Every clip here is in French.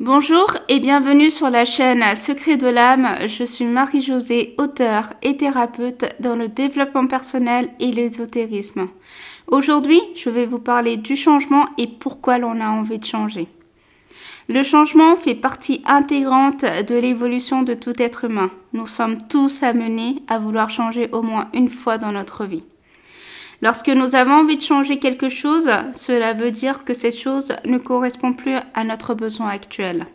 Bonjour et bienvenue sur la chaîne Secret de l'âme. Je suis Marie-Josée, auteure et thérapeute dans le développement personnel et l'ésotérisme. Aujourd'hui, je vais vous parler du changement et pourquoi l'on a envie de changer. Le changement fait partie intégrante de l'évolution de tout être humain. Nous sommes tous amenés à vouloir changer au moins une fois dans notre vie. Lorsque nous avons envie de changer quelque chose, cela veut dire que cette chose ne correspond plus à notre besoin actuel.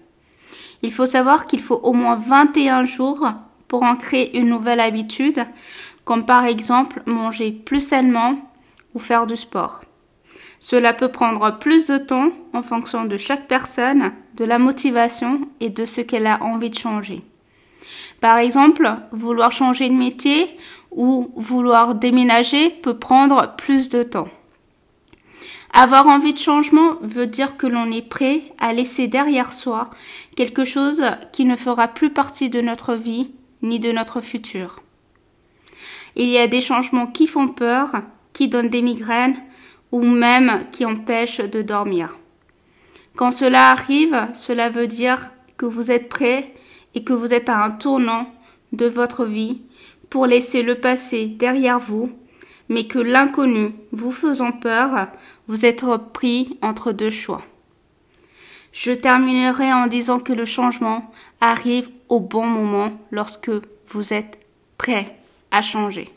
Il faut savoir qu'il faut au moins 21 jours pour en créer une nouvelle habitude, comme par exemple manger plus sainement ou faire du sport. Cela peut prendre plus de temps en fonction de chaque personne, de la motivation et de ce qu'elle a envie de changer. Par exemple, vouloir changer de métier ou vouloir déménager peut prendre plus de temps. Avoir envie de changement veut dire que l'on est prêt à laisser derrière soi quelque chose qui ne fera plus partie de notre vie ni de notre futur. Il y a des changements qui font peur, qui donnent des migraines ou même qui empêchent de dormir. Quand cela arrive, cela veut dire que vous êtes prêt et que vous êtes à un tournant de votre vie pour laisser le passé derrière vous, mais que l'inconnu vous faisant peur, vous êtes pris entre deux choix. Je terminerai en disant que le changement arrive au bon moment lorsque vous êtes prêt à changer.